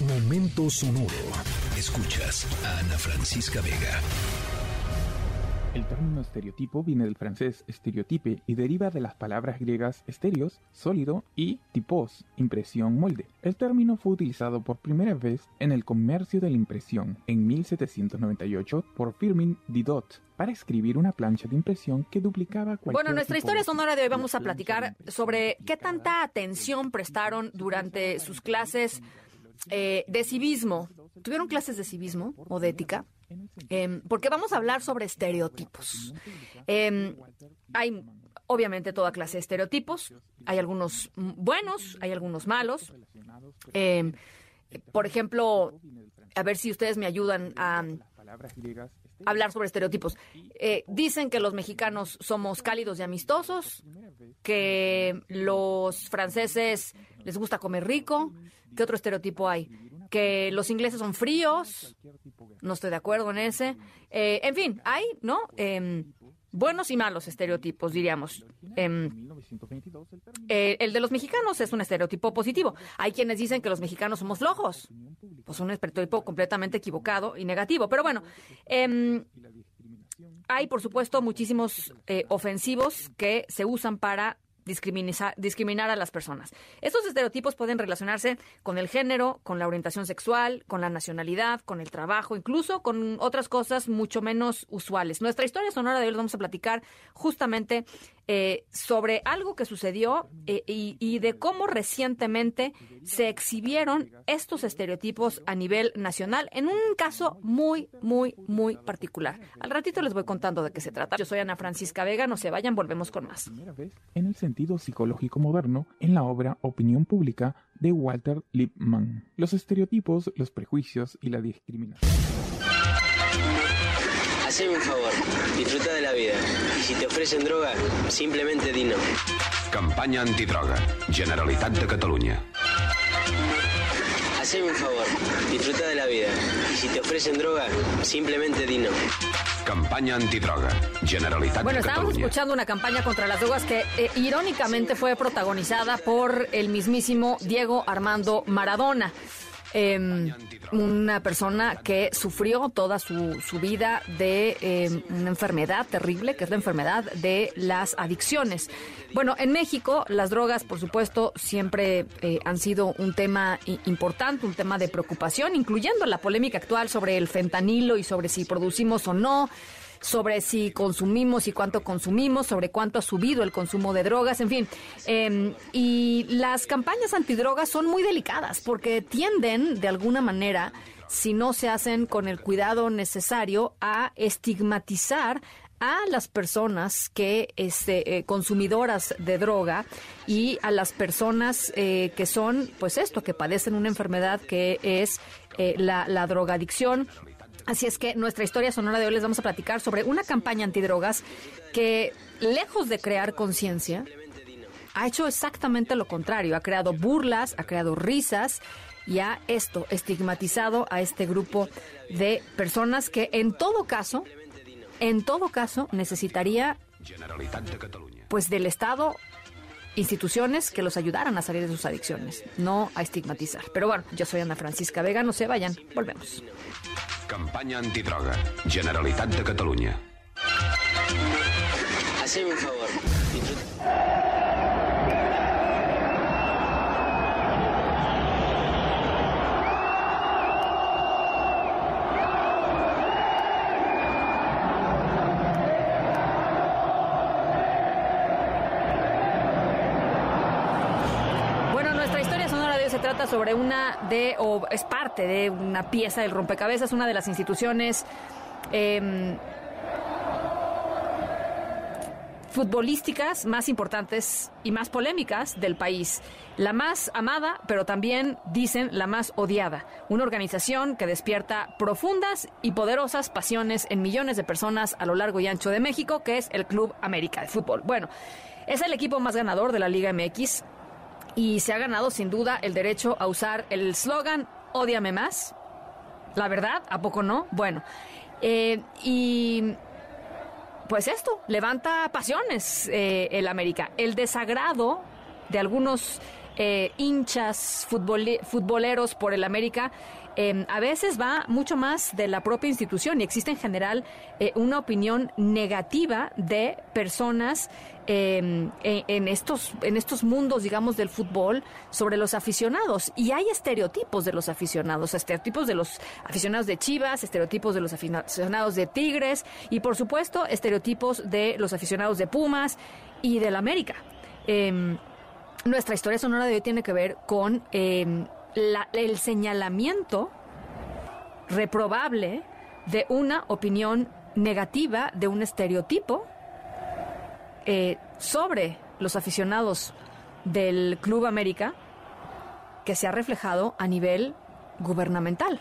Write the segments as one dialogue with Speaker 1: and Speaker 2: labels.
Speaker 1: Momento sonoro. Escuchas a Ana Francisca Vega.
Speaker 2: El término estereotipo viene del francés estereotipe y deriva de las palabras griegas estéreos, sólido, y tipos, impresión, molde. El término fue utilizado por primera vez en el comercio de la impresión en 1798 por Firmin Didot para escribir una plancha de impresión que duplicaba cualquier
Speaker 3: Bueno, nuestra historia sonora de hoy vamos a platicar sobre qué tanta atención prestaron durante sus clases eh, de civismo. ¿Tuvieron clases de civismo o de ética? Em, porque vamos a hablar sobre estereotipos. Em, hay obviamente toda clase de estereotipos. Hay algunos mm, buenos, hay algunos malos. Em, por ejemplo, a ver si ustedes me ayudan a
Speaker 2: estéreos.
Speaker 3: hablar sobre estereotipos. Eh, dicen que los mexicanos somos cálidos y amistosos, que los franceses les gusta comer rico. ¿Qué otro estereotipo hay? Que los ingleses son fríos. No estoy de acuerdo en ese. Eh, en fin, hay, ¿no? Em, buenos y malos estereotipos, diríamos. Em,
Speaker 2: 1922 el término
Speaker 3: eh, el de los mexicanos es un estereotipo positivo. Hay quienes dicen que los mexicanos somos flojos. Pues un estereotipo completamente equivocado y negativo. Pero bueno, em, hay por supuesto muchísimos eh, ofensivos que se usan para discriminar, a las personas. Estos estereotipos pueden relacionarse con el género, con la orientación sexual, con la nacionalidad, con el trabajo, incluso con otras cosas mucho menos usuales. Nuestra historia sonora de hoy les vamos a platicar justamente eh, sobre algo que sucedió eh, y, de cómo recientemente se exhibieron estos estereotipos a nivel nacional en un caso muy, muy, muy particular. Al ratito les voy contando de qué se trata. Yo soy Ana Francisca Vega, no se vayan, volvemos con más.
Speaker 2: en el sentido psicológico moderno en la obra Opinión Pública de Walter Lippmann. Los estereotipos, los prejuicios y la discriminación.
Speaker 4: Haceme un favor, disfruta de la vida. Y si te ofrecen droga, simplemente di no.
Speaker 5: Campanya antidroga. Generalitat de Catalunya.
Speaker 4: Haceme un favor, disfruta de la vida. Y si te ofrecen droga, simplemente di no.
Speaker 5: Campanya antidroga. Generalitat
Speaker 3: Bueno,
Speaker 5: de
Speaker 3: estábamos escuchando una campaña contra las drogas que eh, irónicamente fue protagonizada por el mismísimo Diego Armando Maradona. Em, una persona que sufrió toda su, su vida de em, una enfermedad terrible, que es la enfermedad de las adicciones. Bueno, en México las drogas, por supuesto, siempre eh, han sido un tema importante, un tema de preocupación, incluyendo la polémica actual sobre el fentanilo y sobre si producimos o no sobre si consumimos y cuánto consumimos, sobre cuánto ha subido el consumo de drogas, en fin. Eh, y las campañas antidrogas son muy delicadas porque tienden, de alguna manera, si no se hacen con el cuidado necesario, a estigmatizar a las personas que este, eh, consumidoras de droga y a las personas eh, que son, pues esto, que padecen una enfermedad que es eh, la, la drogadicción. Así es que nuestra historia sonora de hoy les vamos a platicar sobre una campaña antidrogas que, lejos de crear conciencia, ha hecho exactamente lo contrario. Ha creado burlas, ha creado risas y ha esto estigmatizado a este grupo de personas que en todo caso, en todo caso, necesitaría pues del Estado instituciones que los ayudaran a salir de sus adicciones, no a estigmatizar. Pero bueno, yo soy Ana Francisca Vega, no se vayan, volvemos.
Speaker 5: Campanya antidroga. Generalitat de Catalunya.
Speaker 4: Haceme un favor,
Speaker 3: trata sobre una de, o es parte de una pieza del rompecabezas, una de las instituciones em, futbolísticas más importantes y más polémicas del país. La más amada, pero también dicen la más odiada. Una organización que despierta profundas y poderosas pasiones en millones de personas a lo largo y ancho de México, que es el Club América de Fútbol. Bueno, es el equipo más ganador de la Liga MX y se ha ganado sin duda el derecho a usar el slogan Ódiame más. La verdad, ¿a poco no? Bueno, eh, y pues esto, levanta pasiones eh, el América. El desagrado de algunos eh, hinchas futboleros por el América, em, a veces va mucho más de la propia institución y existe en general eh, una opinión negativa de personas em, en, estos, en estos mundos, digamos, del fútbol sobre los aficionados. Y hay estereotipos de los aficionados, estereotipos de los aficionados de Chivas, estereotipos de los aficionados de Tigres y, por supuesto, estereotipos de los aficionados de Pumas y del América. Nuestra historia sonora de hoy tiene que ver con em, el señalamiento reprobable de una opinión negativa, de un estereotipo eh, sobre los aficionados del Club América que se ha reflejado a nivel gubernamental.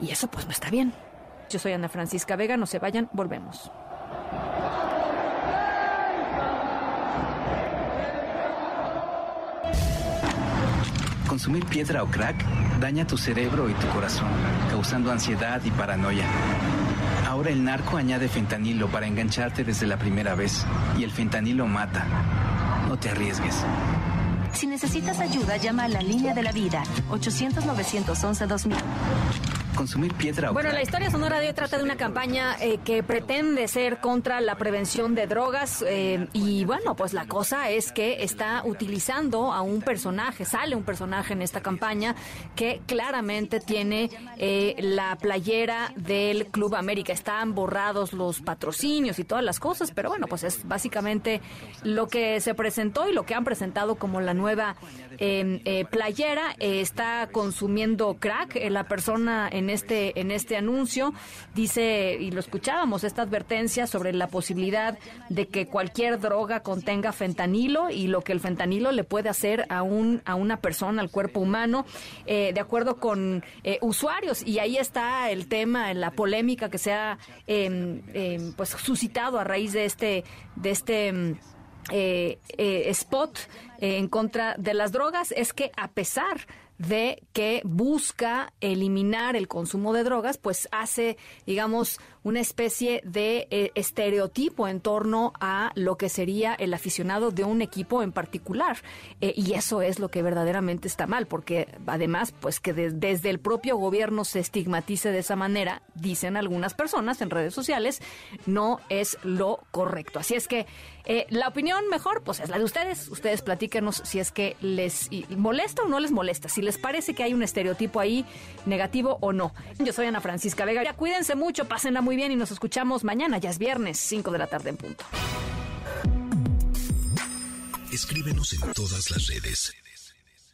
Speaker 3: Y eso pues no está bien. Yo soy Ana Francisca Vega, no se vayan, volvemos.
Speaker 6: Consumir piedra o crack daña tu cerebro y tu corazón, causando ansiedad y paranoia. Ahora el narco añade fentanilo para engancharte desde la primera vez y el fentanilo mata. No te arriesgues.
Speaker 7: Si necesitas ayuda, llama a la línea de la vida, 800-911-2000
Speaker 6: consumir piedra.
Speaker 3: Bueno, la historia sonora de hoy trata de una campaña eh, que pretende ser contra la prevención de drogas eh, y bueno, pues la cosa es que está utilizando a un personaje, sale un personaje en esta campaña que claramente tiene eh, la playera del Club América. Están borrados los patrocinios y todas las cosas, pero bueno, pues es básicamente lo que se presentó y lo que han presentado como la nueva playera. está consumiendo crack la persona en en este, en este anuncio. Dice, y lo escuchábamos, esta advertencia sobre la posibilidad de que cualquier droga contenga fentanilo y lo que el fentanilo le puede hacer a, un, a una persona, al cuerpo humano, eh, de acuerdo con eh, usuarios. Y ahí está el tema, la polémica que se ha em, pues suscitado a raíz de este, de este em, eh, spot en contra de las drogas es que a pesar de que busca eliminar el consumo de drogas, pues hace, digamos, una especie de eh, estereotipo en torno a lo que sería el aficionado de un equipo en particular. Eh, y eso es lo que verdaderamente está mal, porque además, pues que desde el propio gobierno se estigmatice de esa manera, dicen algunas personas en redes sociales, no es lo correcto. Así es que eh, la opinión mejor, pues es la de ustedes. Ustedes platíquenos si es que les molesta o no les molesta, si les parece que hay un estereotipo ahí negativo o no. Yo soy Ana Francisca Vega. Ya cuídense mucho, pásenla muy bien y nos escuchamos mañana. Ya es viernes, 5 de la tarde en punto.
Speaker 1: Escríbenos en todas las redes.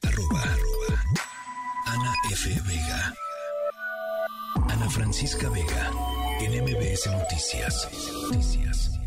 Speaker 1: Arroba, Ana F. Vega. Ana Francisca Vega. En MBS Noticias. Noticias.